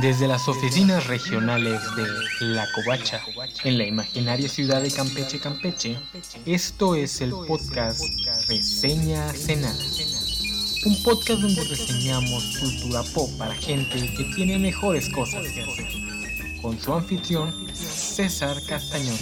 Desde las oficinas regionales de La Covacha, en la imaginaria ciudad de Campeche, Campeche, esto es el podcast Reseña Cenada. Un podcast donde reseñamos cultura pop para gente que tiene mejores cosas que hacer. Con su anfitrión, César Castañón.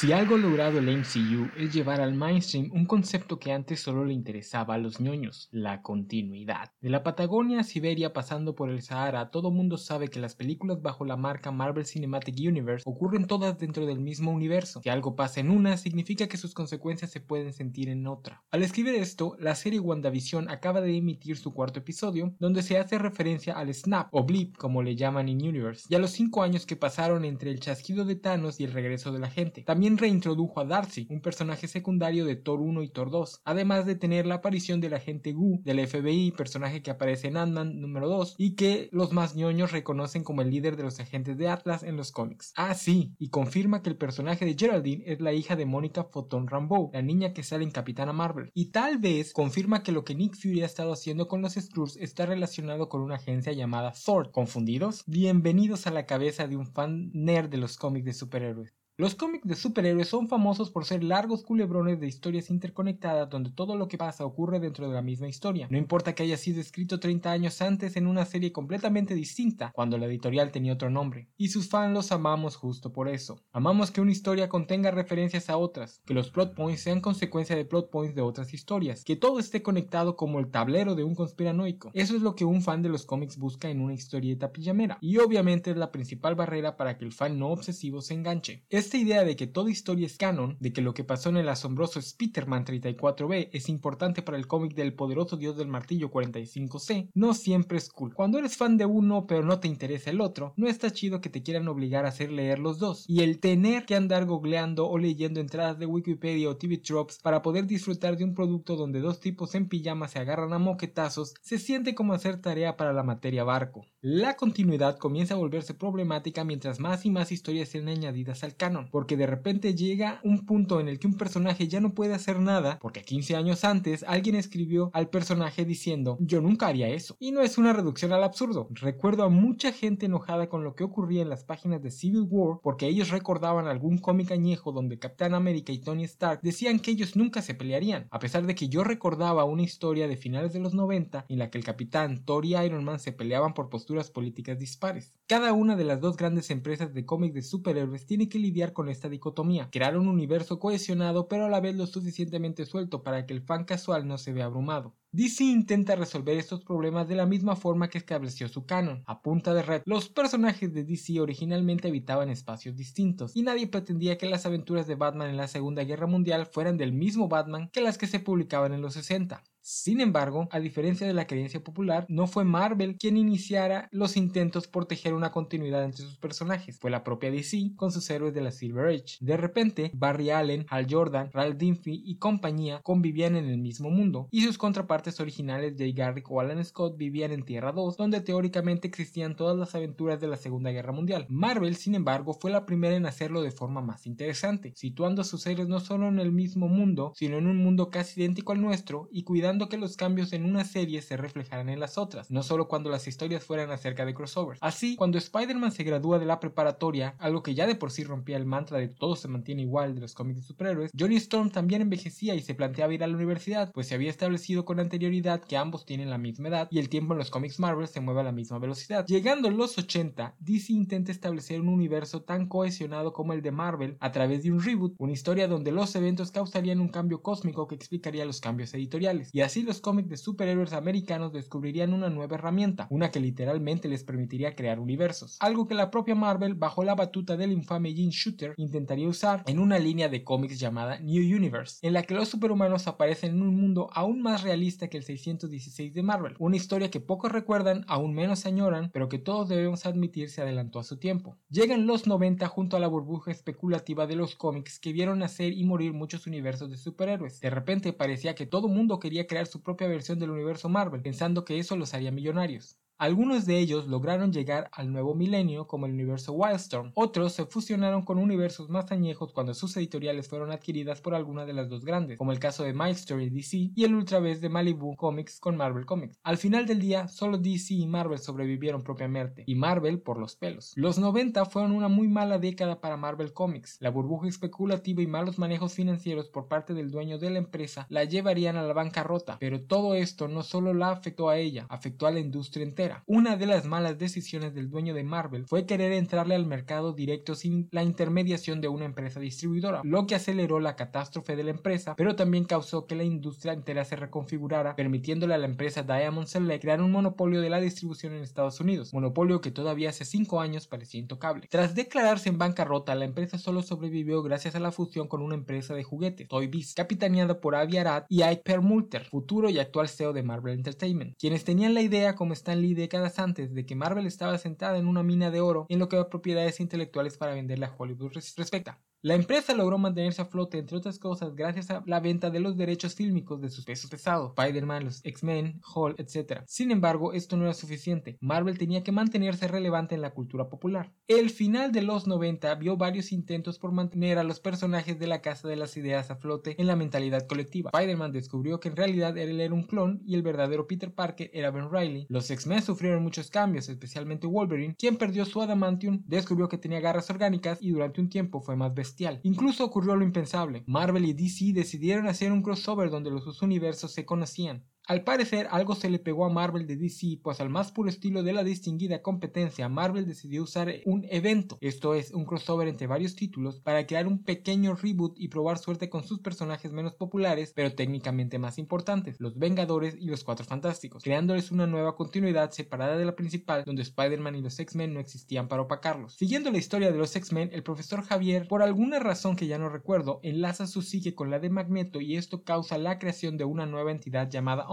Si algo logrado el MCU es llevar al mainstream un concepto que antes solo le interesaba a los ñoños, la continuidad. De la Patagonia a Siberia pasando por el Sahara, todo mundo sabe que las películas bajo la marca Marvel Cinematic Universe ocurren todas dentro del mismo universo. Si algo pasa en una, significa que sus consecuencias se pueden sentir en otra. Al escribir esto, la serie WandaVision acaba de emitir su cuarto episodio, donde se hace referencia al Snap, o Blip como le llaman en Universe, y a los cinco años que pasaron entre el chasquido de Thanos y el regreso de la gente. También reintrodujo a Darcy, un personaje secundario de Thor 1 y Thor 2, además de tener la aparición del agente Gu del FBI, personaje que aparece en Ant-Man número 2 y que los más ñoños reconocen como el líder de los agentes de Atlas en los cómics. Ah, sí, y confirma que el personaje de Geraldine es la hija de Mónica Photon Rambeau, la niña que sale en Capitana Marvel. Y tal vez confirma que lo que Nick Fury ha estado haciendo con los Skrulls está relacionado con una agencia llamada Thor. ¿Confundidos? Bienvenidos a la cabeza de un fan nerd de los cómics de superhéroes. Los cómics de superhéroes son famosos por ser largos culebrones de historias interconectadas donde todo lo que pasa ocurre dentro de la misma historia. No importa que haya sido escrito 30 años antes en una serie completamente distinta, cuando la editorial tenía otro nombre. Y sus fans los amamos justo por eso. Amamos que una historia contenga referencias a otras, que los plot points sean consecuencia de plot points de otras historias, que todo esté conectado como el tablero de un conspiranoico. Eso es lo que un fan de los cómics busca en una historieta pijamera. Y obviamente es la principal barrera para que el fan no obsesivo se enganche. Esta idea de que toda historia es canon, de que lo que pasó en el asombroso Spider-Man 34B es importante para el cómic del poderoso dios del martillo 45C, no siempre es cool. Cuando eres fan de uno pero no te interesa el otro, no está chido que te quieran obligar a hacer leer los dos. Y el tener que andar googleando o leyendo entradas de Wikipedia o TV Drops para poder disfrutar de un producto donde dos tipos en pijama se agarran a moquetazos, se siente como hacer tarea para la materia barco. La continuidad comienza a volverse problemática mientras más y más historias sean añadidas al canon porque de repente llega un punto en el que un personaje ya no puede hacer nada, porque 15 años antes alguien escribió al personaje diciendo yo nunca haría eso. Y no es una reducción al absurdo. Recuerdo a mucha gente enojada con lo que ocurría en las páginas de Civil War porque ellos recordaban algún cómic añejo donde Capitán América y Tony Stark decían que ellos nunca se pelearían, a pesar de que yo recordaba una historia de finales de los 90 en la que el Capitán, Thor y Iron Man se peleaban por posturas políticas dispares. Cada una de las dos grandes empresas de cómics de superhéroes tiene que lidiar con esta dicotomía, crear un universo cohesionado pero a la vez lo suficientemente suelto para que el fan casual no se vea abrumado. DC intenta resolver estos problemas de la misma forma que estableció su canon, a punta de red. Los personajes de DC originalmente habitaban espacios distintos, y nadie pretendía que las aventuras de Batman en la Segunda Guerra Mundial fueran del mismo Batman que las que se publicaban en los 60. Sin embargo, a diferencia de la creencia popular, no fue Marvel quien iniciara los intentos por tejer una continuidad entre sus personajes, fue la propia DC con sus héroes de la Silver Age. De repente, Barry Allen, Hal Jordan, Ralph Dinfy y compañía convivían en el mismo mundo, y sus contrapartes originales Jay Garrick o Alan Scott vivían en Tierra 2, donde teóricamente existían todas las aventuras de la Segunda Guerra Mundial. Marvel, sin embargo, fue la primera en hacerlo de forma más interesante, situando a sus héroes no solo en el mismo mundo, sino en un mundo casi idéntico al nuestro y cuidando que los cambios en una serie se reflejaran en las otras, no solo cuando las historias fueran acerca de crossovers. Así, cuando Spider-Man se gradúa de la preparatoria, algo que ya de por sí rompía el mantra de todo se mantiene igual de los cómics de superhéroes, Johnny Storm también envejecía y se planteaba ir a la universidad, pues se había establecido con anterioridad que ambos tienen la misma edad y el tiempo en los cómics Marvel se mueve a la misma velocidad. Llegando a los 80, DC intenta establecer un universo tan cohesionado como el de Marvel a través de un reboot, una historia donde los eventos causarían un cambio cósmico que explicaría los cambios editoriales. Y así los cómics de superhéroes americanos descubrirían una nueva herramienta, una que literalmente les permitiría crear universos, algo que la propia Marvel, bajo la batuta del infame Gene Shooter, intentaría usar en una línea de cómics llamada New Universe, en la que los superhumanos aparecen en un mundo aún más realista que el 616 de Marvel, una historia que pocos recuerdan, aún menos añoran, pero que todos debemos admitir se adelantó a su tiempo. Llegan los 90 junto a la burbuja especulativa de los cómics que vieron nacer y morir muchos universos de superhéroes. De repente parecía que todo mundo quería crear su propia versión del universo Marvel, pensando que eso los haría millonarios. Algunos de ellos lograron llegar al nuevo milenio como el universo Wildstorm, otros se fusionaron con universos más añejos cuando sus editoriales fueron adquiridas por alguna de las dos grandes, como el caso de Milestone DC y el Ultraverse de Malibu Comics con Marvel Comics. Al final del día, solo DC y Marvel sobrevivieron propiamente, y Marvel por los pelos. Los 90 fueron una muy mala década para Marvel Comics. La burbuja especulativa y malos manejos financieros por parte del dueño de la empresa la llevarían a la bancarrota, pero todo esto no solo la afectó a ella, afectó a la industria entera. Una de las malas decisiones del dueño de Marvel fue querer entrarle al mercado directo sin la intermediación de una empresa distribuidora, lo que aceleró la catástrofe de la empresa, pero también causó que la industria entera se reconfigurara, permitiéndole a la empresa Diamond Select crear un monopolio de la distribución en Estados Unidos, monopolio que todavía hace 5 años parecía intocable. Tras declararse en bancarrota, la empresa solo sobrevivió gracias a la fusión con una empresa de juguetes, Toy Biz, capitaneada por Avi Arad y Ike Perlmutter, futuro y actual CEO de Marvel Entertainment, quienes tenían la idea como Stan Lee décadas antes de que Marvel estaba sentada en una mina de oro en lo que a propiedades intelectuales para venderle a Hollywood respecta. La empresa logró mantenerse a flote, entre otras cosas, gracias a la venta de los derechos fílmicos de sus pesos pesados, Spider-Man, los X-Men, Hulk, etc. Sin embargo, esto no era suficiente. Marvel tenía que mantenerse relevante en la cultura popular. El final de los 90 vio varios intentos por mantener a los personajes de la Casa de las Ideas a flote en la mentalidad colectiva. Spider-Man descubrió que en realidad él era un clon y el verdadero Peter Parker era Ben Riley. Los X-Men sufrieron muchos cambios, especialmente Wolverine, quien perdió su adamantium, descubrió que tenía garras orgánicas y durante un tiempo fue más Incluso ocurrió lo impensable. Marvel y DC decidieron hacer un crossover donde los dos universos se conocían. Al parecer algo se le pegó a Marvel de DC, pues al más puro estilo de la distinguida competencia, Marvel decidió usar un evento, esto es, un crossover entre varios títulos, para crear un pequeño reboot y probar suerte con sus personajes menos populares, pero técnicamente más importantes, los Vengadores y los Cuatro Fantásticos, creándoles una nueva continuidad separada de la principal, donde Spider-Man y los X-Men no existían para opacarlos. Siguiendo la historia de los X-Men, el profesor Javier, por alguna razón que ya no recuerdo, enlaza su psique con la de Magneto y esto causa la creación de una nueva entidad llamada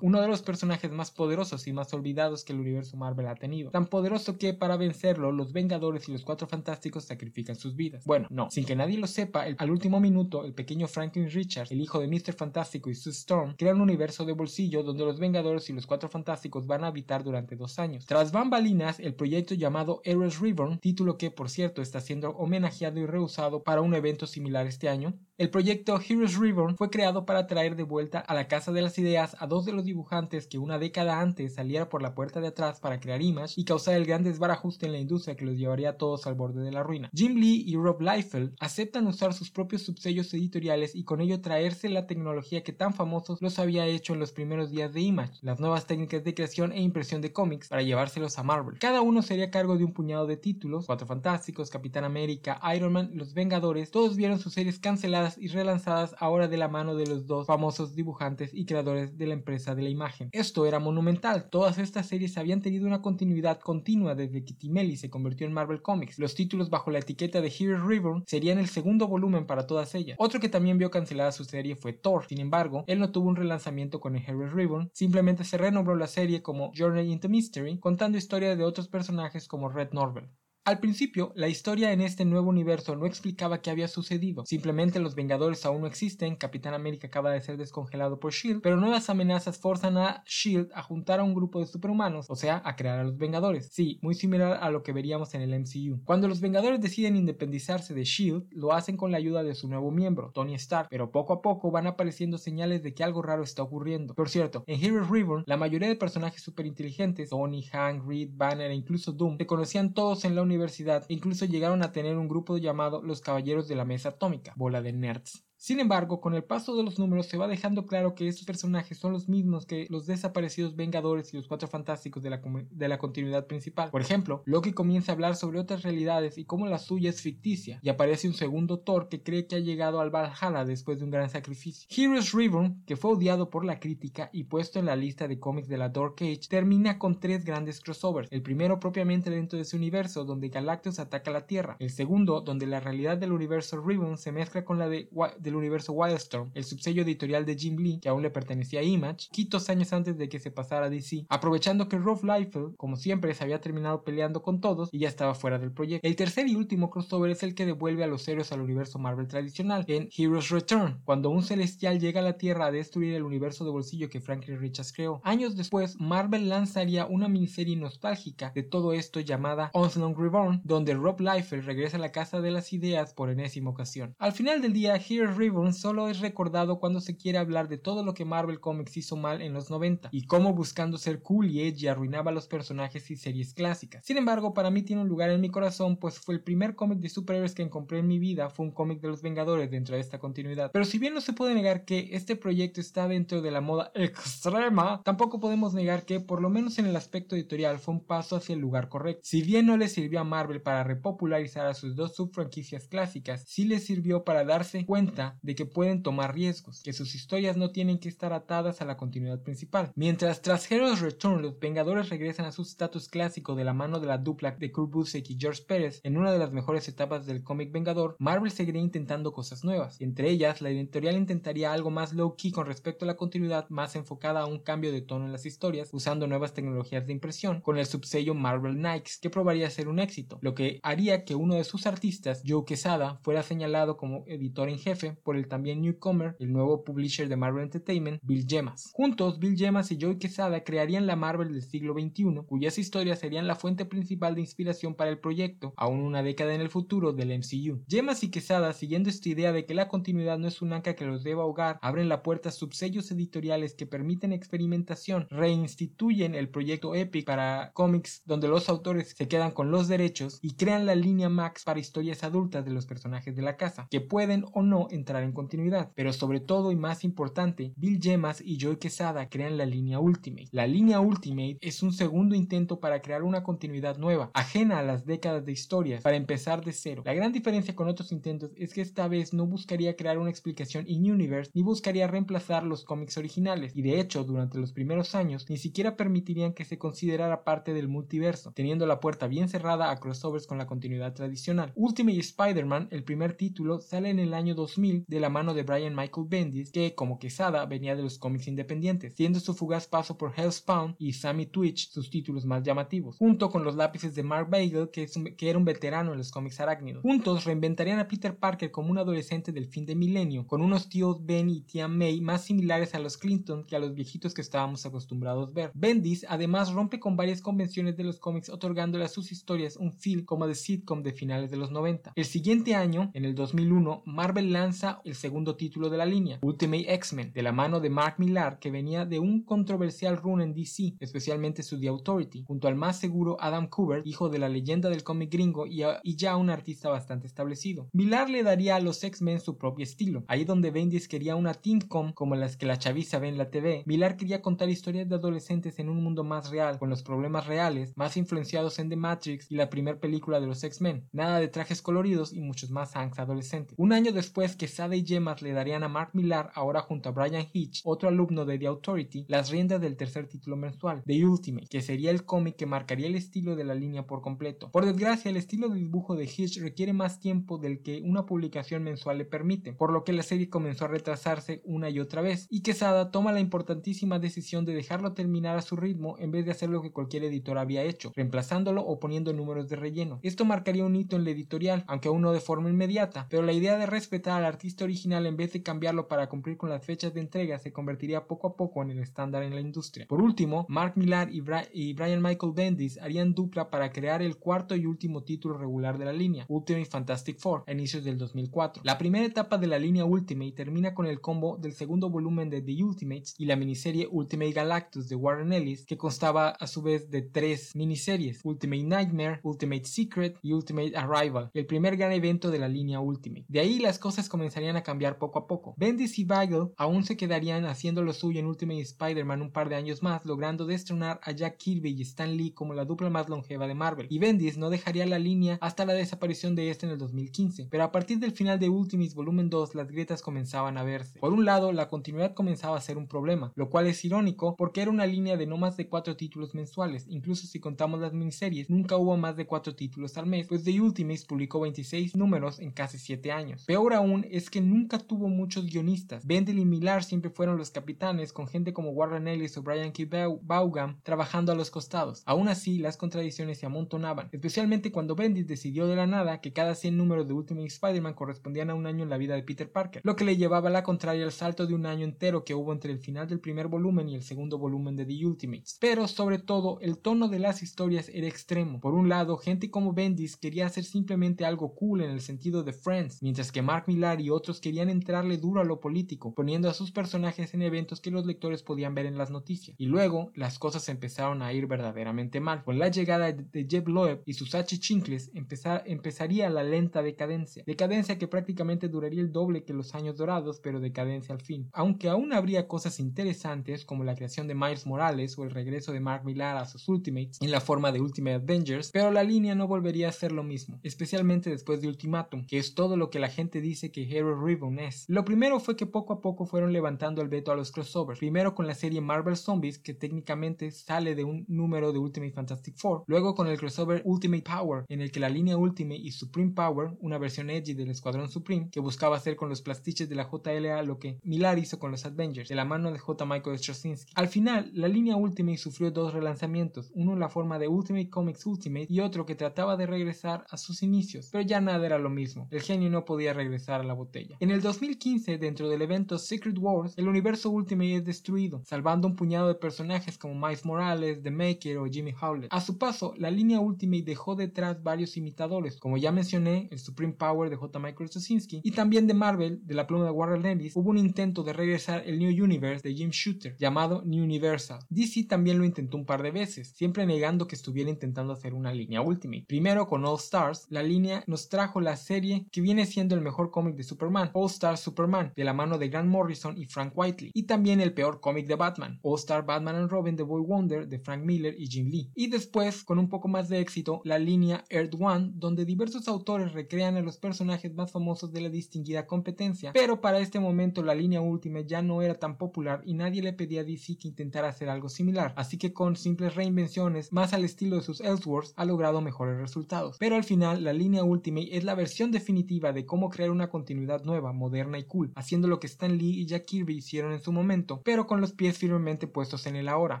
uno de los personajes más poderosos y más olvidados que el universo Marvel ha tenido. Tan poderoso que para vencerlo, los Vengadores y los Cuatro Fantásticos sacrifican sus vidas. Bueno, no, sin que nadie lo sepa, al último minuto, el pequeño Franklin Richards, el hijo de Mr. Fantástico y Sue Storm, crea un universo de bolsillo donde los Vengadores y los Cuatro Fantásticos van a habitar durante dos años. Tras bambalinas, el proyecto llamado Heroes Reborn, título que por cierto está siendo homenajeado y reusado para un evento similar este año, el proyecto Heroes Reborn fue creado para traer de vuelta a la Casa de las Ideas a dos de los dibujantes que una década antes saliera por la puerta de atrás para crear Image y causar el gran desbarajuste en la industria que los llevaría a todos al borde de la ruina. Jim Lee y Rob Liefeld aceptan usar sus propios subsellos editoriales y con ello traerse la tecnología que tan famosos los había hecho en los primeros días de Image, las nuevas técnicas de creación e impresión de cómics para llevárselos a Marvel. Cada uno sería cargo de un puñado de títulos, Cuatro Fantásticos, Capitán América, Iron Man, Los Vengadores, todos vieron sus series canceladas y relanzadas ahora de la mano de los dos famosos dibujantes y creadores de la empresa de la imagen. Esto era monumental, todas estas series habían tenido una continuidad continua desde que Timely se convirtió en Marvel Comics. Los títulos bajo la etiqueta de Heroes Reborn serían el segundo volumen para todas ellas. Otro que también vio cancelada su serie fue Thor, sin embargo, él no tuvo un relanzamiento con el Heroes Reborn, simplemente se renombró la serie como Journey into Mystery, contando historias de otros personajes como Red Norvel. Al principio, la historia en este nuevo universo no explicaba qué había sucedido, simplemente los Vengadores aún no existen, Capitán América acaba de ser descongelado por Shield, pero nuevas amenazas forzan a Shield a juntar a un grupo de superhumanos, o sea, a crear a los Vengadores. Sí, muy similar a lo que veríamos en el MCU. Cuando los Vengadores deciden independizarse de Shield, lo hacen con la ayuda de su nuevo miembro, Tony Stark, pero poco a poco van apareciendo señales de que algo raro está ocurriendo. Por cierto, en Heroes Reborn, la mayoría de personajes superinteligentes, Tony, Hank, Reed, Banner e incluso Doom, se conocían todos en la universidad incluso llegaron a tener un grupo llamado los Caballeros de la Mesa Atómica, bola de nerds. Sin embargo, con el paso de los números se va dejando claro que estos personajes son los mismos que los desaparecidos Vengadores y los Cuatro Fantásticos de la, de la, continuidad principal. Por ejemplo, Loki comienza a hablar sobre otras realidades y cómo la suya es ficticia, y aparece un segundo Thor que cree que ha llegado al Valhalla después de un gran sacrificio. Heroes Reborn, que fue odiado por la crítica y puesto en la lista de cómics de la Dark Age, termina con tres grandes crossovers. El primero propiamente dentro de ese universo, donde Galactus ataca la Tierra. El segundo, donde la realidad del universo Reborn se mezcla con la de del universo Wildstorm, el subsello editorial de Jim Lee, que aún le pertenecía a Image, quitos años antes de que se pasara a DC, aprovechando que Rob Liefeld, como siempre, se había terminado peleando con todos y ya estaba fuera del proyecto. El tercer y último crossover es el que devuelve a los héroes al universo Marvel tradicional, en Heroes Return, cuando un celestial llega a la Tierra a destruir el universo de bolsillo que Franklin Richards creó. Años después, Marvel lanzaría una miniserie nostálgica de todo esto llamada Onslaught Reborn, donde Rob Liefeld regresa a la casa de las ideas por enésima ocasión. Al final del día, Heroes Reborn solo es recordado cuando se quiere hablar de todo lo que Marvel Comics hizo mal en los 90 y cómo buscando ser cool y edgy arruinaba los personajes y series clásicas. Sin embargo, para mí tiene un lugar en mi corazón, pues fue el primer cómic de superhéroes que compré en mi vida, fue un cómic de los Vengadores dentro de esta continuidad. Pero si bien no se puede negar que este proyecto está dentro de la moda extrema, tampoco podemos negar que, por lo menos en el aspecto editorial, fue un paso hacia el lugar correcto. Si bien no le sirvió a Marvel para repopularizar a sus dos subfranquicias clásicas, sí le sirvió para darse cuenta de que pueden tomar riesgos, que sus historias no tienen que estar atadas a la continuidad principal. Mientras tras Heroes Return los Vengadores regresan a su estatus clásico de la mano de la dupla de Kurt Busiek y George Pérez en una de las mejores etapas del cómic Vengador, Marvel seguiría intentando cosas nuevas. Entre ellas, la editorial intentaría algo más low-key con respecto a la continuidad, más enfocada a un cambio de tono en las historias, usando nuevas tecnologías de impresión, con el subsello Marvel Nikes, que probaría ser un éxito, lo que haría que uno de sus artistas, Joe Quesada, fuera señalado como editor en jefe por el también newcomer, el nuevo publisher de Marvel Entertainment, Bill Gemas. Juntos, Bill Gemas y Joe Quesada crearían la Marvel del siglo XXI, cuyas historias serían la fuente principal de inspiración para el proyecto, aún una década en el futuro del MCU. Gemas y Quesada, siguiendo esta idea de que la continuidad no es un anca que los deba ahogar, abren la puerta a subsellos editoriales que permiten experimentación, reinstituyen el proyecto Epic para cómics donde los autores se quedan con los derechos y crean la línea Max para historias adultas de los personajes de la casa, que pueden o no entrar en continuidad. Pero sobre todo y más importante, Bill Gemas y Joey Quesada crean la línea Ultimate. La línea Ultimate es un segundo intento para crear una continuidad nueva, ajena a las décadas de historias, para empezar de cero. La gran diferencia con otros intentos es que esta vez no buscaría crear una explicación in-universe ni buscaría reemplazar los cómics originales, y de hecho durante los primeros años ni siquiera permitirían que se considerara parte del multiverso, teniendo la puerta bien cerrada a crossovers con la continuidad tradicional. Ultimate Spider-Man, el primer título, sale en el año 2000 de la mano de Brian Michael Bendis, que como Quesada venía de los cómics independientes, siendo su fugaz paso por Hellspawn y Sammy Twitch sus títulos más llamativos, junto con los lápices de Mark Bagel, que, que era un veterano en los cómics arácnidos. Juntos reinventarían a Peter Parker como un adolescente del fin de milenio, con unos tíos Ben y tía May más similares a los Clinton que a los viejitos que estábamos acostumbrados a ver. Bendis además rompe con varias convenciones de los cómics otorgándole a sus historias un feel como de sitcom de finales de los 90. El siguiente año, en el 2001, Marvel lanza el segundo título de la línea, Ultimate X-Men, de la mano de Mark Millar, que venía de un controversial run en DC, especialmente su The Authority, junto al más seguro Adam Kubert, hijo de la leyenda del cómic gringo y, ya un artista bastante establecido. Millar le daría a los X-Men su propio estilo, ahí donde Bendis quería una teamcom como las que la chaviza ve en la TV, Millar quería contar historias de adolescentes en un mundo más real, con los problemas reales, más influenciados en The Matrix y la primera película de los X-Men, nada de trajes coloridos y muchos más hanks adolescentes. Un año después que Sada y Gemas le darían a Mark Millar, ahora junto a Brian Hitch, otro alumno de The Authority, las riendas del tercer título mensual, The Ultimate, que sería el cómic que marcaría el estilo de la línea por completo. Por desgracia, el estilo de dibujo de Hitch requiere más tiempo del que una publicación mensual le permite, por lo que la serie comenzó a retrasarse una y otra vez, y Quesada toma la importantísima decisión de dejarlo terminar a su ritmo en vez de hacer lo que cualquier editor había hecho, reemplazándolo o poniendo números de relleno. Esto marcaría un hito en la editorial, aunque aún no de forma inmediata, pero la idea de respetar al artista original en vez de cambiarlo para cumplir con las fechas de entrega se convertiría poco a poco en el estándar en la industria. Por último, Mark Millar y, Brian Michael Bendis harían dupla para crear el cuarto y último título regular de la línea, Ultimate Fantastic Four, a inicios del 2004. La primera etapa de la línea Ultimate termina con el combo del segundo volumen de The Ultimates y la miniserie Ultimate Galactus de Warren Ellis, que constaba a su vez de tres miniseries, Ultimate Nightmare, Ultimate Secret y Ultimate Arrival, el primer gran evento de la línea Ultimate. De ahí las cosas comenzarían a cambiar poco a poco. Bendis y Bagel aún se quedarían haciendo lo suyo en Ultimate Spider-Man un par de años más, logrando destronar a Jack Kirby y Stan Lee como la dupla más longeva de Marvel. Y Bendis no dejaría la línea hasta la desaparición de este en el 2015, pero a partir del final de Ultimates Volumen 2 las grietas comenzaban a verse. Por un lado, la continuidad comenzaba a ser un problema, lo cual es irónico porque era una línea de no más de cuatro títulos mensuales, incluso si contamos las miniseries, nunca hubo más de cuatro títulos al mes, pues The Ultimates publicó 26 números en casi 7 años. Peor aún es que nunca tuvo muchos guionistas. Bendel y Millar siempre fueron los capitanes, con gente como Warren Ellis o Brian K. Vaughan trabajando a los costados. Aún así, las contradicciones se amontonaban, especialmente cuando Bendis decidió de la nada que cada 100 números de Ultimate Spider-Man correspondían a un año en la vida de Peter Parker, lo que le llevaba a la contraria al salto de un año entero que hubo entre el final del primer volumen y el segundo volumen de The Ultimates. Pero sobre todo, el tono de las historias era extremo. Por un lado, gente como Bendis quería hacer simplemente algo cool en el sentido de Friends, mientras que Mark Millar y otros querían entrarle duro a lo político, poniendo a sus personajes en eventos que los lectores podían ver en las noticias. Y luego, las cosas empezaron a ir verdaderamente mal. Con la llegada de Jeb Loeb y sus Chinkles, empezaría la lenta decadencia. Decadencia que prácticamente duraría el doble que los años dorados, pero decadencia al fin. Aunque aún habría cosas interesantes como la creación de Miles Morales o el regreso de Mark Millar a sus Ultimates en la forma de Ultimate Avengers, pero la línea no volvería a ser lo mismo, especialmente después de Ultimatum, que es todo lo que la gente dice que Ribbon es. Lo primero fue que poco a poco fueron levantando el veto a los crossovers, primero con la serie Marvel Zombies, que técnicamente sale de un número de Ultimate Fantastic Four, luego con el crossover Ultimate Power, en el que la línea Ultimate y Supreme Power, una versión edgy del Escuadrón Supreme, que buscaba hacer con los plastiches de la JLA lo que Millar hizo con los Avengers, de la mano de J. Michael Straczynski. Al final, la línea Ultimate sufrió dos relanzamientos, uno en la forma de Ultimate Comics Ultimate y otro que trataba de regresar a sus inicios, pero ya nada era lo mismo, el genio no podía regresar a la botella. En el 2015, dentro del evento Secret Wars, el universo Ultimate es destruido, salvando un puñado de personajes como Miles Morales, The Maker o Jimmy Howlett. A su paso, la línea Ultimate dejó detrás varios imitadores, como ya mencioné, el Supreme Power de J. Michael Straczynski, y también de Marvel, de la pluma de Warren Ellis, hubo un intento de regresar el New Universe de Jim Shooter, llamado New Universal. DC también lo intentó un par de veces, siempre negando que estuviera intentando hacer una línea Ultimate. Primero con All Stars, la línea nos trajo la serie que viene siendo el mejor cómic de Superman, All Star Superman, de la mano de Grant Morrison y Frank Whiteley, y también el peor cómic de Batman, All Star Batman and Robin The Boy Wonder de Frank Miller y Jim Lee. Y después, con un poco más de éxito, la línea Earth One, donde diversos autores recrean a los personajes más famosos de la distinguida competencia, pero para este momento la línea Ultimate ya no era tan popular y nadie le pedía a DC que intentara hacer algo similar, así que con simples reinvenciones más al estilo de sus Elseworlds ha logrado mejores resultados. Pero al final, la línea Ultimate es la versión definitiva de cómo crear una continuidad nueva, moderna y cool, haciendo lo que Stan Lee y Jack Kirby hicieron en su momento, pero con los pies firmemente puestos en el ahora,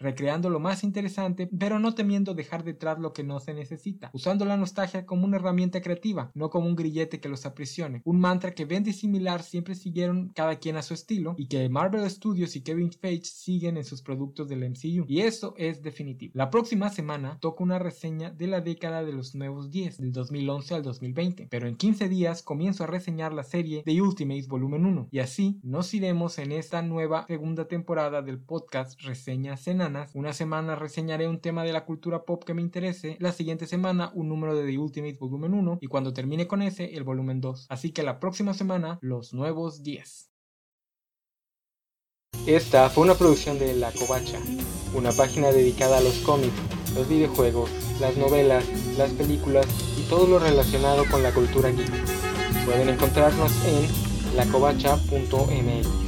recreando lo más interesante, pero no temiendo dejar detrás lo que no se necesita, usando la nostalgia como una herramienta creativa, no como un grillete que los aprisione, un mantra que Bendy similar siempre siguieron cada quien a su estilo y que Marvel Studios y Kevin Feige siguen en sus productos del MCU, y eso es definitivo. La próxima semana toca una reseña de la década de los nuevos 10, del 2011 al 2020, pero en 15 días comienzo a reseñar la serie The Ultimates Volumen 1, y así nos iremos en esta nueva segunda temporada del podcast Reseñas Enanas. Una semana reseñaré un tema de la cultura pop que me interese, la siguiente semana un número de The Ultimates Volumen 1, y cuando termine con ese, el volumen 2. Así que la próxima semana, los nuevos 10. Esta fue una producción de La Covacha, una página dedicada a los cómics, los videojuegos, las novelas, las películas y todo lo relacionado con la cultura geek. Pueden encontrarnos en lacovacha.mx.